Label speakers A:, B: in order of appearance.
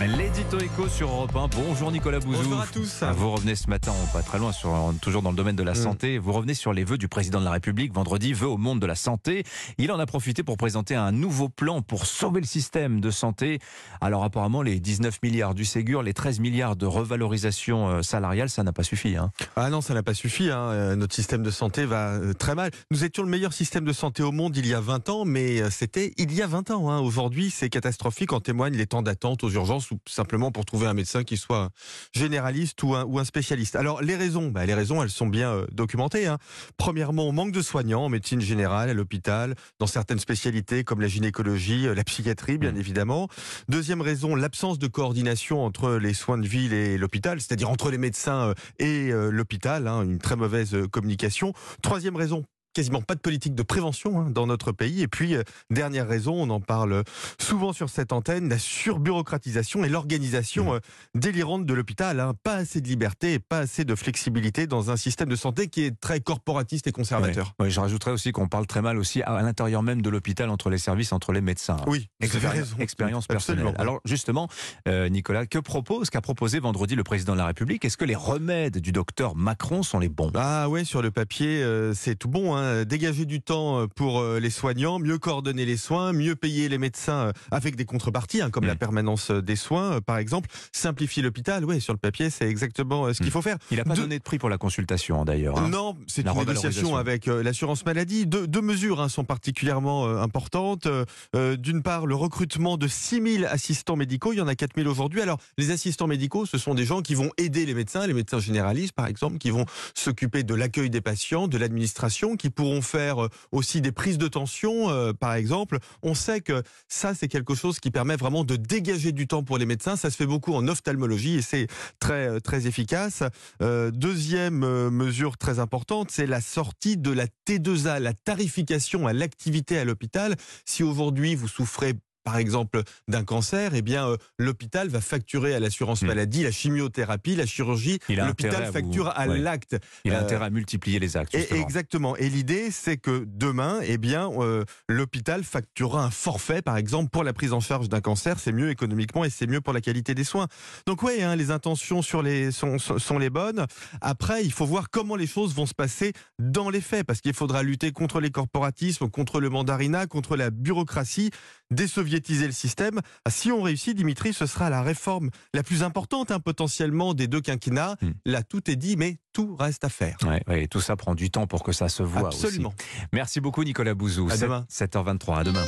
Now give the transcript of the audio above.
A: L'édito écho sur Europe 1. Bonjour Nicolas Bouzou.
B: Bonjour à tous.
A: Vous revenez ce matin, pas très loin, sur, toujours dans le domaine de la
B: Mm.
A: santé. Vous revenez sur les vœux du président de la République vendredi, vœux au monde de la santé. Il en a profité pour présenter un nouveau plan pour sauver le système de santé. Alors apparemment, les 19 milliards du Ségur, les 13 milliards de revalorisation euh, salariale, ça n'a pas suffi. Hein.
B: Ah non, ça n'a pas suffi. hein. Euh, Notre système de santé va euh, très mal. Nous étions le meilleur système de santé au monde il y a 20 ans, mais c'était il y a 20 ans. hein. Aujourd'hui, c'est catastrophique. En témoignent les temps d'attente aux urgences ou simplement pour trouver un médecin qui soit généraliste ou un, ou un spécialiste. Alors, les raisons, bah, les raisons, elles sont bien euh, documentées. hein. Premièrement, manque de soignants en médecine générale, à l'hôpital, dans certaines spécialités comme la gynécologie, euh, la psychiatrie, bien
A: Mm.
B: évidemment. Deuxième raison, l'absence de coordination entre les soins de ville et l'hôpital, c'est-à-dire entre les médecins euh, et l'hôpital, hein, une très mauvaise communication. Troisième raison, quasiment pas de politique de prévention hein, dans notre pays. Et puis, euh, dernière raison, on en parle souvent sur cette antenne, la surbureaucratisation et l'organisation euh, délirante de l'hôpital. hein. Pas assez de liberté et pas assez de flexibilité dans un système de santé qui est très corporatiste et conservateur.
A: Je rajouterais aussi qu'on parle très mal aussi à, à l'intérieur même de l'hôpital, entre les services, entre les médecins.
B: Oui,
A: Expéri-. Expérience personnelle.
B: Absolument.
A: Alors justement, euh, Nicolas, que propose, qu'a proposé vendredi le président de la République? Est-ce que les remèdes du docteur Macron sont les bons?
B: Ah ouais, sur le papier, c'est tout bon. Hein. Dégager du temps euh, pour euh, les soignants, mieux coordonner les soins, mieux payer les médecins euh, avec des contreparties, hein, comme
A: Mm.
B: la permanence euh, des soins, euh, par exemple. Simplifier l'hôpital, ouais, sur le papier, c'est exactement euh, ce qu'il
A: Mm.
B: faut faire.
A: Il n'a pas
B: De-
A: donné de prix pour la consultation hein, d'ailleurs. hein.
B: Non, c'est une négociation avec euh, l'assurance maladie. Deux, deux mesures sont particulièrement euh, importantes. Euh, euh, D'une part, le recrutement de 6000 assistants médicaux. Il y en a 4000 aujourd'hui. Alors, les assistants médicaux, ce sont des gens qui vont aider les médecins, les médecins généralistes, par exemple, qui vont s'occuper de l'accueil des patients, de l'administration, qui pourront faire euh, aussi des prises de tension, euh, par exemple. On sait que ça, c'est quelque chose qui permet vraiment de dégager du temps pour les médecins. Ça se fait beaucoup en ophtalmologie et c'est très, euh, très efficace. Deuxième mesure très importante, c'est la sortie de la T2A, la tarification à l'activité à l'hôpital. Si aujourd'hui vous souffrez par exemple d'un cancer, eh bien euh, l'hôpital va facturer à l'assurance
A: Hmm.
B: maladie la chimiothérapie, la chirurgie. L'hôpital facture à
A: ouais.
B: l'acte.
A: Il a
B: Euh,
A: intérêt à multiplier les actes.
B: Et exactement. Et l'idée, c'est que demain, eh bien, euh, l'hôpital facturera un forfait, par exemple, pour la prise en charge d'un cancer. C'est mieux économiquement et c'est mieux pour la qualité des soins. Donc oui, hein, les intentions sur les, sont, les bonnes. Après, il faut voir comment les choses vont se passer dans les faits, parce qu'il faudra lutter contre les corporatismes, contre le mandarinat, contre la bureaucratie, désoviétiser le système. Ah, Si on réussit, Dimitri, ce sera la réforme la plus importante hein, potentiellement des deux quinquennats.
A: Hmm.
B: Là, tout est dit, mais tout reste à faire.
A: Ouais, ouais, et tout ça prend du temps pour que ça se voit
B: Absolument.
A: aussi. Merci beaucoup Nicolas Bouzou.
B: À demain.
A: 7h23, à demain.